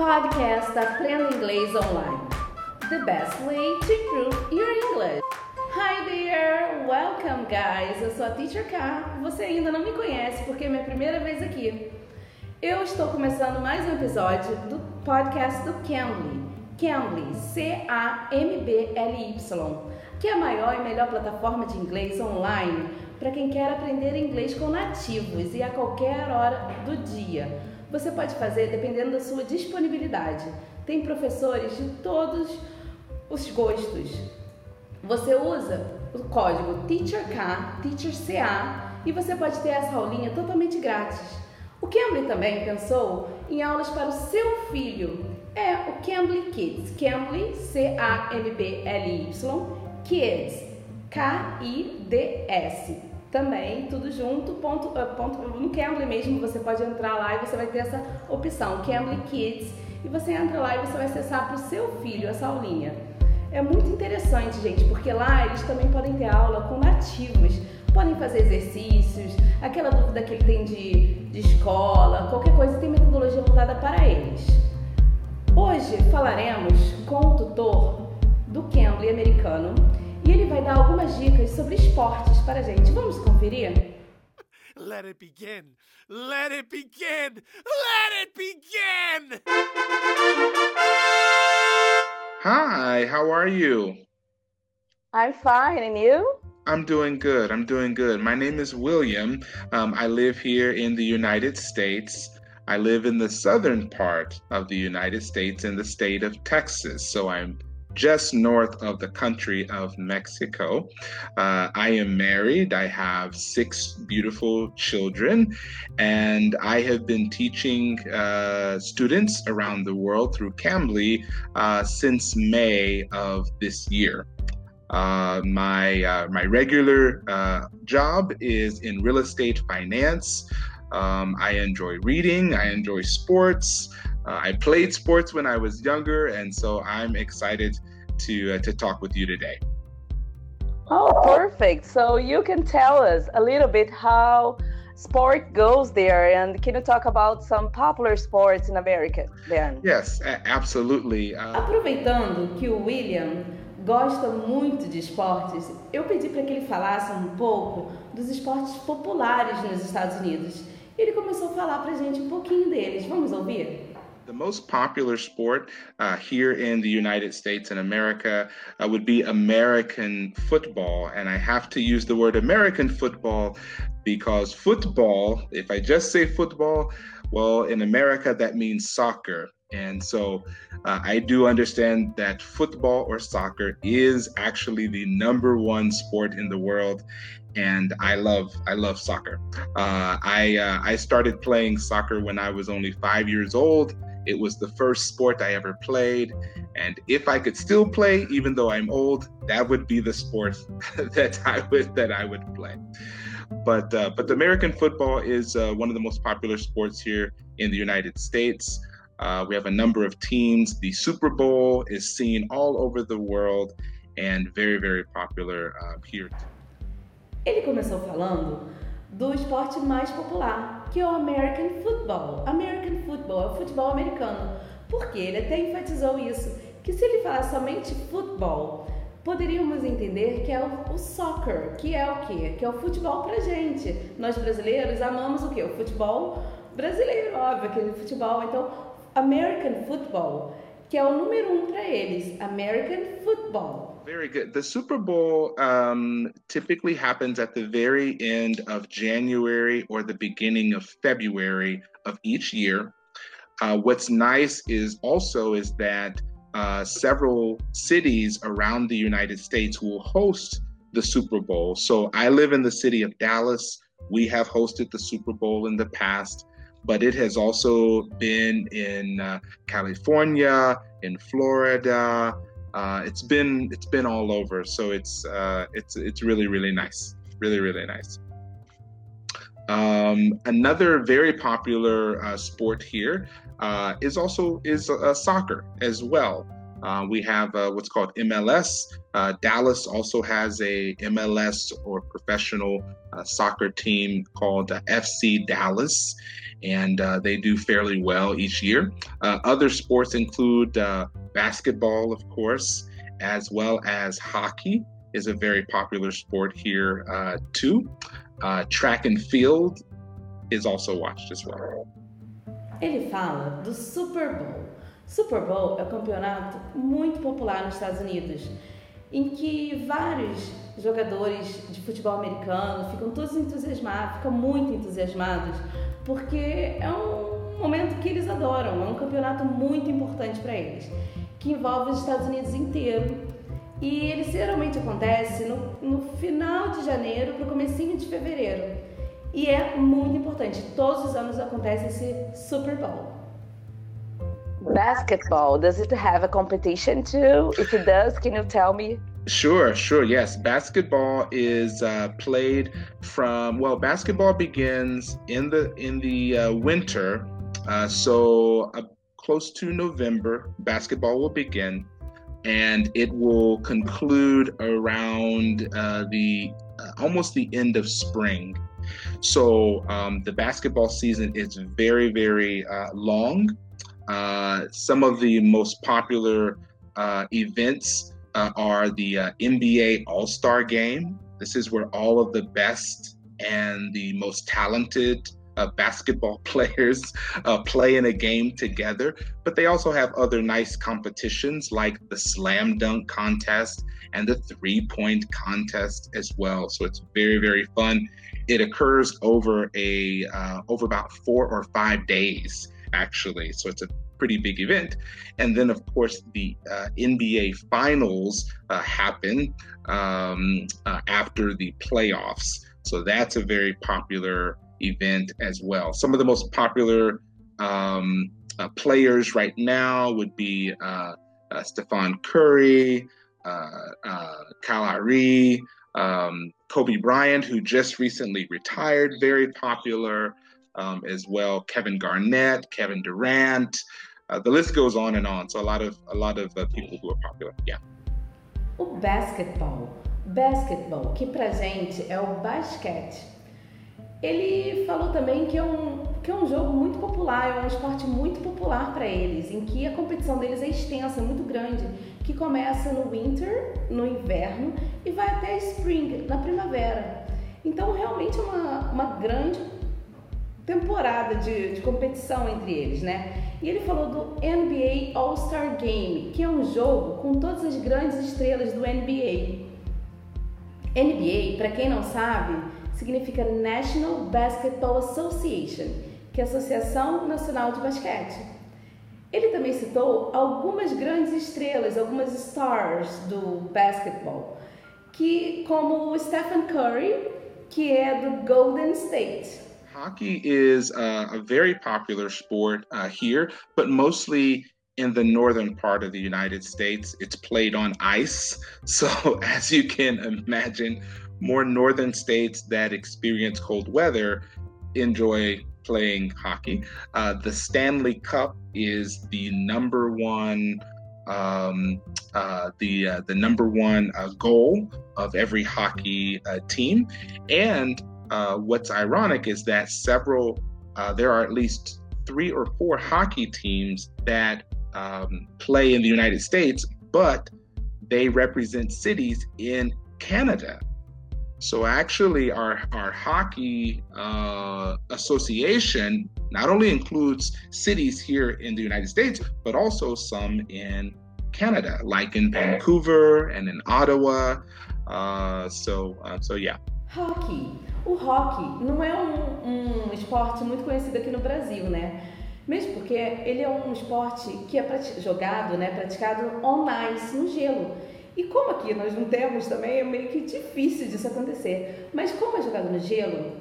Podcast Aprenda Inglês Online. The best way to improve your English. Hi there! Welcome, guys! Eu sou a Teacher K. Você ainda não me conhece porque é minha primeira vez aqui. Eu estou começando mais um episódio do podcast do Cambly. Cambly, C-A-M-B-L-Y, que é a maior e melhor plataforma de inglês online para quem quer aprender inglês com nativos e a qualquer hora do dia. Você pode fazer dependendo da sua disponibilidade. Tem professores de todos os gostos. Você usa o código TEACHERK, TEACHERCA e você pode ter essa aulinha totalmente grátis. O Cambly também pensou em aulas para o seu filho. É o Cambly Kids. Cambly, C-A-M-B-L-Y, Kids, K-I-D-S também, tudo junto, ponto, uh, ponto, no Cambly mesmo, você pode entrar lá e você vai ter essa opção, Cambly Kids, e você entra lá e você vai acessar para o seu filho essa aulinha. É muito interessante, gente, porque lá eles também podem ter aula com nativos, podem fazer exercícios, aquela dúvida que ele tem de, de escola, qualquer coisa, tem metodologia voltada para eles. Hoje falaremos com o tutor do Cambly americano, dar algumas dicas sobre esportes para a gente. Vamos conferir? Let it begin! Let it begin! Let it begin! Hi, how are you? I'm fine, and you? I'm doing good. I'm doing good. My name is William. Um, I live here in the United States. I live in the southern part of the United States in the state of Texas. So I'm just north of the country of Mexico. Uh, I am married. I have six beautiful children, and I have been teaching uh, students around the world through Cambly uh, since May of this year. Uh, my uh, my regular uh, job is in real estate finance. Um, I enjoy reading. I enjoy sports. Uh, I played sports when I was younger, and so I'm excited to uh, to talk with you today. Oh, perfect! So you can tell us a little bit how sport goes there, and can you talk about some popular sports in America? Then. Yes, absolutely. Uh... Aproveitando que o William gosta muito de esportes, eu pedi para que ele falasse um pouco dos esportes populares nos Estados Unidos. Ele começou a falar para gente um pouquinho deles. Vamos ouvir? The most popular sport uh, here in the United States and America uh, would be American football. And I have to use the word American football because football, if I just say football, well, in America, that means soccer. And so uh, I do understand that football or soccer is actually the number one sport in the world. And I love I love soccer. Uh, I uh, I started playing soccer when I was only five years old, it was the first sport I ever played. And if I could still play, even though I'm old, that would be the sport that I would that I would play. But uh, but American football is uh, one of the most popular sports here in the United States. Uh, we have a number of teams. The Super Bowl is seen all over the world and very very popular uh, here. Ele começou falando do esporte mais popular, que é o American Football. American Football é o futebol americano. Porque ele até enfatizou isso, que se ele falar somente futebol, poderíamos entender que é o, o, soccer, que é o quê? Que é o futebol pra gente. Nós brasileiros amamos o quê? O futebol brasileiro, óbvio, aquele futebol. Então, American Football, que é o número um para eles, American Football. Very good. The Super Bowl um, typically happens at the very end of January or the beginning of February of each year. Uh, what's nice is also is that uh, several cities around the United States will host the Super Bowl. So I live in the city of Dallas. We have hosted the Super Bowl in the past, but it has also been in uh, California, in Florida, uh, it's been it's been all over. So it's uh, it's it's really really nice, really really nice. Um, another very popular uh, sport here uh, is also is uh, soccer as well. Uh, we have what's called MLS. Dallas also has a MLS or professional soccer team called FC Dallas, and they do fairly well each year. other sports include basketball, of course, as well as hockey is a very popular sport here too. track and field is also watched as well. Ele fala do Super Bowl. Super Bowl é um campeonato muito popular nos Estados Unidos, em que vários jogadores de futebol americano ficam todos entusiasmados, ficam muito entusiasmados, porque é um momento que eles adoram, é um campeonato muito importante para eles, que envolve os Estados Unidos inteiro. E ele geralmente acontece no, no final de janeiro para o comecinho de fevereiro. E é muito importante, todos os anos acontece esse Super Bowl. Basketball, does it have a competition too? If it does, can you tell me? Sure, sure. Yes, basketball is uh, played from well. Basketball begins in the in the uh, winter, uh, so uh, close to November. Basketball will begin, and it will conclude around uh, the uh, almost the end of spring. So um, the basketball season is very very long. Uh, some of the most popular uh, events uh, are the uh, NBA All Star Game. This is where all of the best and the most talented uh, basketball players play in a game together. But they also have other nice competitions like the slam dunk contest and the three point contest as well. So it's very, very fun. It occurs over a over about four or five days actually. So it's a pretty big event. And then, of course, the uh, NBA finals uh, happen um, uh, after the playoffs. So that's a very popular event as well. Some of the most popular um, uh, players right now would be uh, uh, Stephen Curry, Kyle Lowry, um, Kobe Bryant, who just recently retired, very popular um, as well. Kevin Garnett, Kevin Durant. Uh, the list goes on and on. So a lot of a lot of uh, people who are popular. Yeah. O basketball, basketball, que pra gente é o basquete. Ele falou também que é um que é um jogo muito popular, é um esporte muito popular para eles, em que a competição deles é extensa, é muito grande, que começa no winter, no inverno, e vai até spring, na primavera. Então, realmente é uma, uma grande temporada de, de competição entre eles, né? E ele falou do NBA All-Star Game, que é um jogo com todas as grandes estrelas do NBA. NBA, para quem não sabe, significa National Basketball Association, que é a Associação Nacional de Basquete. Ele também citou algumas grandes estrelas, algumas stars do basquetebol, que como Stephen Curry, que é do Golden State. Hockey is uh, a very popular sport uh, here, but mostly in the northern part of the United States. It's played on ice. So, as you can imagine, more northern states that experience cold weather enjoy playing hockey. Uh, the Stanley Cup is the number one. Um, uh, the uh, the number one uh, goal of every hockey uh, team, and uh, what's ironic is that several, there are at least three or four hockey teams that um, play in the United States, but they represent cities in Canada. So actually, our our hockey uh, association not only includes cities here in the United States, but also some in Canada, like in Vancouver and in Ottawa. Uh, so uh, so yeah. Hockey. O hockey não é um, um esporte muito conhecido aqui no Brasil, né? Mesmo porque ele é um esporte que é jogado, né, praticado on ice, no gelo. E como aqui nós não temos também, é meio que difícil disso acontecer. Mas como é jogado no gelo,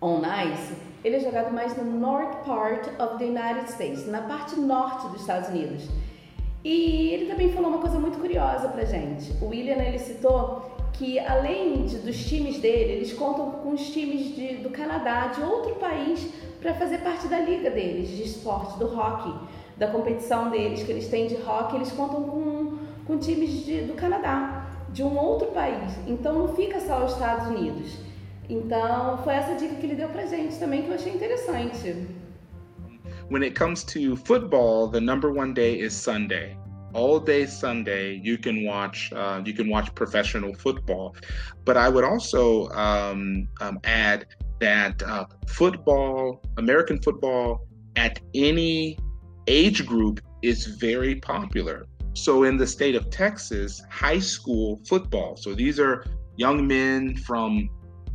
on ice, ele é jogado mais no north part of the United States, na parte norte dos Estados Unidos. E ele também falou uma coisa muito curiosa pra gente. O William, ele citou que além de, dos times dele, eles contam com os times de, do Canadá, de outro país, para fazer parte da liga deles de esporte, do hockey. da competição deles, que eles têm de rock, eles contam com, com times de, do Canadá, de um outro país. Então não fica só os Estados Unidos. Então foi essa dica que ele deu pra gente também que eu achei interessante. When it comes to football, the number one day is Sunday. all day Sunday you can watch uh, you can watch professional football. But I would also um, um, add that uh, football, American football, at any age group is very popular. So in the state of Texas, high school football. So these are young men from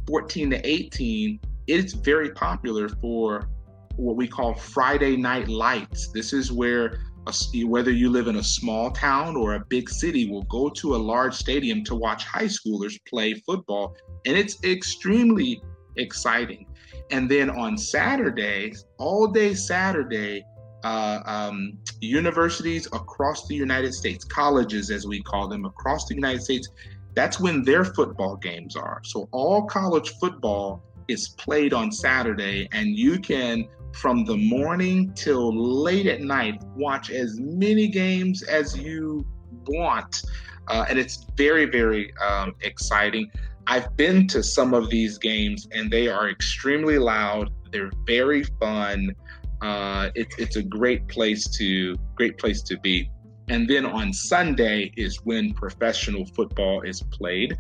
14 to 18. It's very popular for what we call Friday night lights. This is where a, whether you live in a small town or a big city, will go to a large stadium to watch high schoolers play football. And it's extremely exciting. And then on Saturday, all day Saturday, uh, um, universities across the United States, colleges as we call them across the United States, that's when their football games are. So all college football is played on Saturday, and you can from the morning till late at night. Watch as many games as you want. Uh, and it's very, very um, exciting. I've been to some of these games and they are extremely loud. They're very fun. Uh, it, it's a great place to great place to be. And then on Sunday is when professional football is played,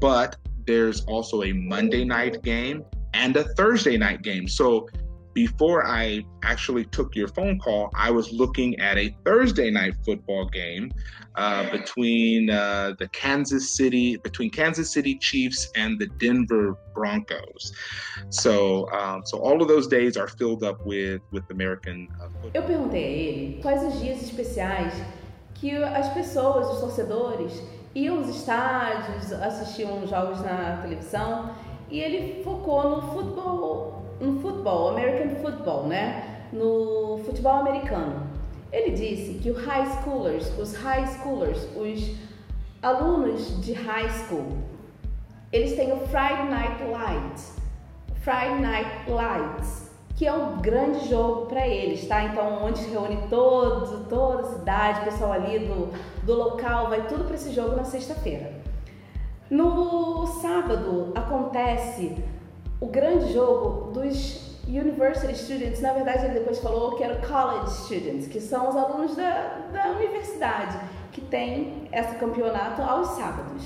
but there's also a Monday night game and a Thursday night game. So before I actually took your phone call, I was looking at a Thursday night football game uh, between uh, the Kansas City, between Kansas City Chiefs and the Denver Broncos. So, um, so all of those days are filled up with with American uh, football. Eu perguntei a ele quais os dias especiais que as pessoas, os torcedores, iam aos estádios, assistiam jogos na televisão, e ele focou no futebol no futebol, American Football, né? No futebol americano. Ele disse que os high schoolers, os high schoolers, os alunos de high school, eles têm o Friday Night Lights, Friday Night Lights, que é um grande jogo para eles, tá? Então, onde se reúne todo, toda a cidade, o pessoal ali do, do local, vai tudo para esse jogo na sexta-feira. No sábado acontece o grande jogo dos university students, na verdade ele depois falou que era college students, que são os alunos da, da universidade, que tem esse campeonato aos sábados.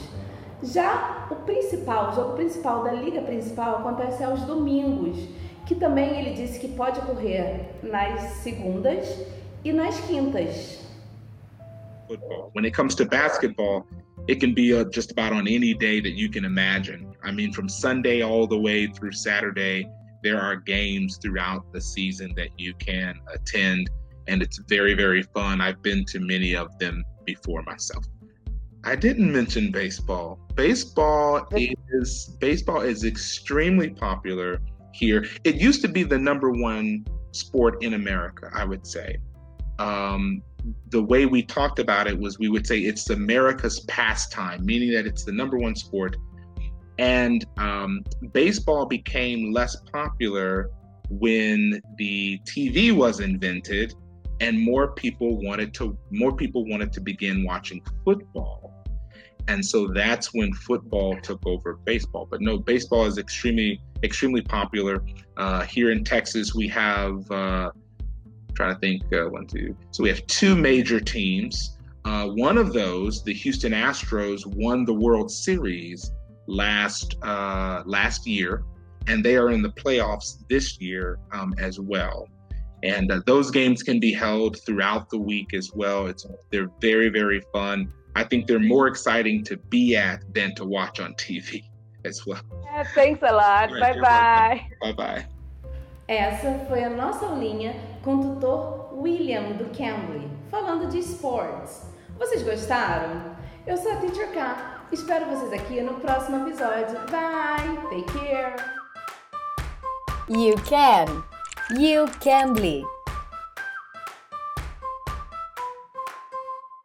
Já o principal, o jogo principal da liga principal acontece aos domingos, que também ele disse que pode ocorrer nas segundas e nas quintas. Football. When it comes to basketball, it can be uh, just about on any day that you can imagine. I mean, from Sunday all the way through Saturday, there are games throughout the season that you can attend, and it's very, very fun. I've been to many of them before myself. I didn't mention baseball. Baseball is baseball is extremely popular here. It used to be the number one sport in America, I would say. Um, the way we talked about it was we would say it's America's pastime, meaning that it's the number one sport. And um, baseball became less popular when the TV was invented, and more people wanted to more people wanted to begin watching football. And so that's when football took over baseball. But no, baseball is extremely extremely popular uh, here in Texas. We have uh, trying to think uh, one, two. So we have two major teams. Uh, one of those, the Houston Astros, won the World Series last uh, last year, and they are in the playoffs this year um, as well. And uh, those games can be held throughout the week as well. It's they're very very fun. I think they're more exciting to be at than to watch on TV as well. Yeah, thanks a lot. Right, bye bye. Bye bye. Essa foi a nossa aulinha tutor William do Cambly, falando de esportes. Vocês gostaram? Eu sou a Teacher K. Espero vocês aqui no próximo episódio. Bye! Take care! You can! You Cambly!